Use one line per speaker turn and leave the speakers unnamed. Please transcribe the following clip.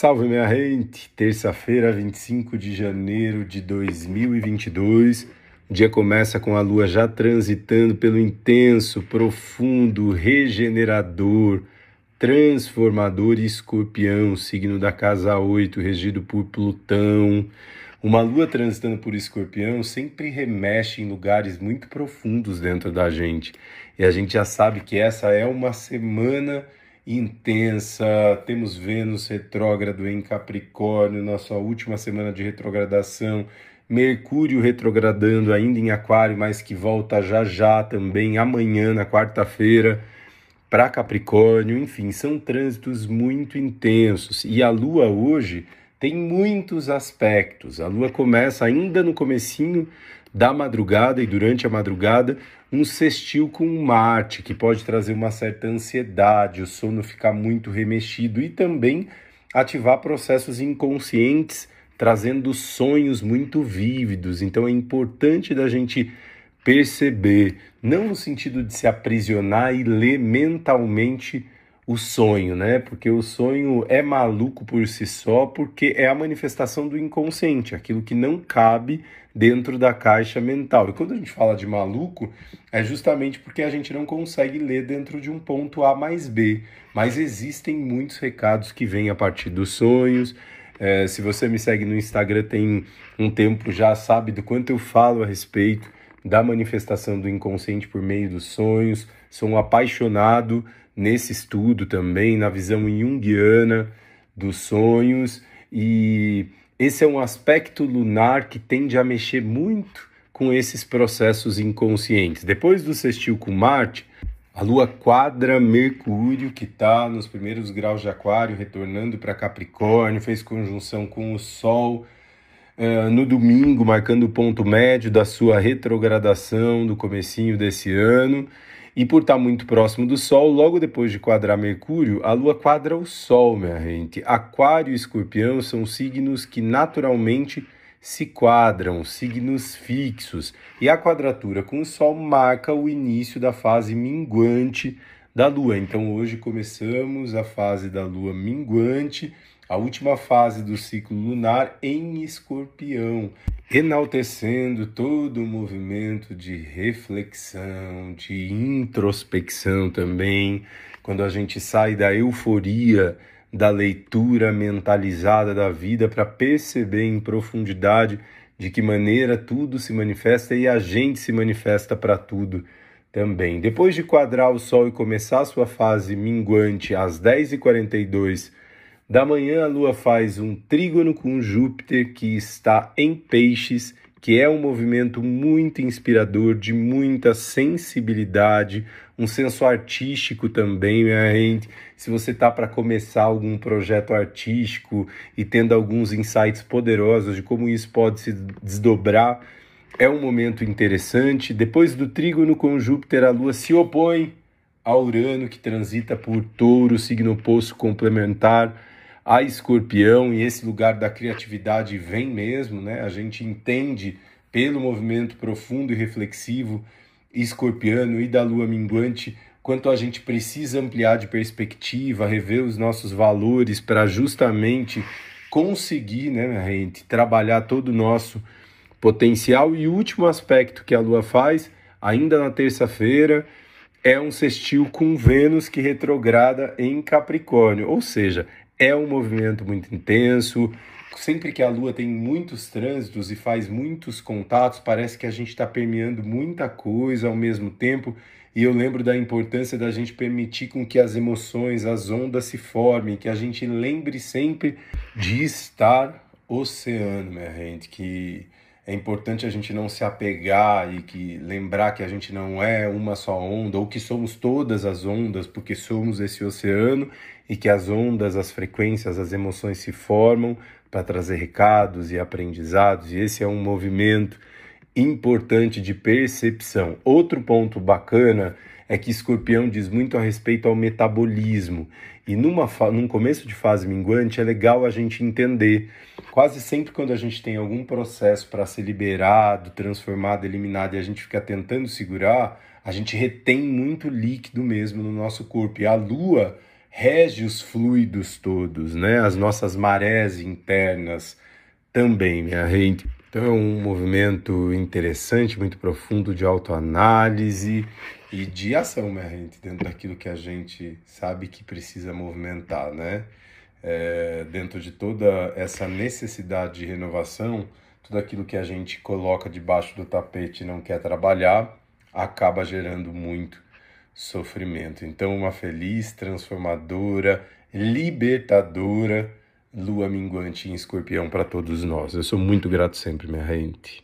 Salve minha gente! Terça-feira, 25 de janeiro de 2022. O dia começa com a lua já transitando pelo intenso, profundo, regenerador, transformador escorpião, signo da casa 8, regido por Plutão. Uma lua transitando por escorpião sempre remexe em lugares muito profundos dentro da gente. E a gente já sabe que essa é uma semana intensa. Temos Vênus retrógrado em Capricórnio, nossa última semana de retrogradação. Mercúrio retrogradando ainda em Aquário, mas que volta já já também amanhã, na quarta-feira, para Capricórnio. Enfim, são trânsitos muito intensos. E a Lua hoje tem muitos aspectos. A Lua começa ainda no comecinho da madrugada e durante a madrugada um sextil com Marte, que pode trazer uma certa ansiedade, o sono ficar muito remexido e também ativar processos inconscientes, trazendo sonhos muito vívidos. Então é importante da gente perceber, não no sentido de se aprisionar e ler mentalmente o sonho, né? Porque o sonho é maluco por si só, porque é a manifestação do inconsciente, aquilo que não cabe dentro da caixa mental. E quando a gente fala de maluco, é justamente porque a gente não consegue ler dentro de um ponto A mais B. Mas existem muitos recados que vêm a partir dos sonhos. É, se você me segue no Instagram tem um tempo já sabe do quanto eu falo a respeito da manifestação do inconsciente por meio dos sonhos. Sou um apaixonado nesse estudo também, na visão junguiana dos sonhos, e esse é um aspecto lunar que tende a mexer muito com esses processos inconscientes. Depois do sextil com Marte, a Lua quadra Mercúrio, que está nos primeiros graus de Aquário, retornando para Capricórnio, fez conjunção com o Sol uh, no domingo, marcando o ponto médio da sua retrogradação do comecinho desse ano. E por estar muito próximo do Sol, logo depois de quadrar Mercúrio, a Lua quadra o Sol, minha gente. Aquário e Escorpião são signos que naturalmente se quadram, signos fixos. E a quadratura com o Sol marca o início da fase minguante da Lua. Então hoje começamos a fase da Lua minguante a última fase do ciclo lunar em escorpião, enaltecendo todo o movimento de reflexão, de introspecção também, quando a gente sai da euforia da leitura mentalizada da vida para perceber em profundidade de que maneira tudo se manifesta e a gente se manifesta para tudo também. Depois de quadrar o Sol e começar a sua fase minguante às 10h42 da manhã, a Lua faz um trígono com Júpiter, que está em Peixes, que é um movimento muito inspirador, de muita sensibilidade, um senso artístico também. Se você tá para começar algum projeto artístico e tendo alguns insights poderosos de como isso pode se desdobrar, é um momento interessante. Depois do trígono com Júpiter, a Lua se opõe ao Urano, que transita por Touro, signo oposto complementar a escorpião e esse lugar da criatividade vem mesmo, né? A gente entende pelo movimento profundo e reflexivo escorpiano e da lua minguante quanto a gente precisa ampliar de perspectiva, rever os nossos valores para justamente conseguir, né, gente, trabalhar todo o nosso potencial. E o último aspecto que a lua faz, ainda na terça-feira, é um sextil com Vênus que retrograda em Capricórnio, ou seja, é um movimento muito intenso. Sempre que a Lua tem muitos trânsitos e faz muitos contatos, parece que a gente está permeando muita coisa ao mesmo tempo. E eu lembro da importância da gente permitir com que as emoções, as ondas se formem, que a gente lembre sempre de estar oceano, minha gente, que é importante a gente não se apegar e que lembrar que a gente não é uma só onda ou que somos todas as ondas, porque somos esse oceano e que as ondas, as frequências, as emoções se formam para trazer recados e aprendizados, e esse é um movimento importante de percepção. Outro ponto bacana é que Escorpião diz muito a respeito ao metabolismo. E numa, num começo de fase minguante é legal a gente entender. Quase sempre quando a gente tem algum processo para ser liberado, transformado, eliminado e a gente fica tentando segurar, a gente retém muito líquido mesmo no nosso corpo. E a lua rege os fluidos todos, né? As nossas marés internas também, minha gente. Então é um movimento interessante, muito profundo de autoanálise e de ação, minha gente, dentro daquilo que a gente sabe que precisa movimentar, né? É, dentro de toda essa necessidade de renovação, tudo aquilo que a gente coloca debaixo do tapete e não quer trabalhar acaba gerando muito sofrimento. Então, uma feliz, transformadora, libertadora lua minguante em escorpião para todos nós. Eu sou muito grato sempre, minha gente.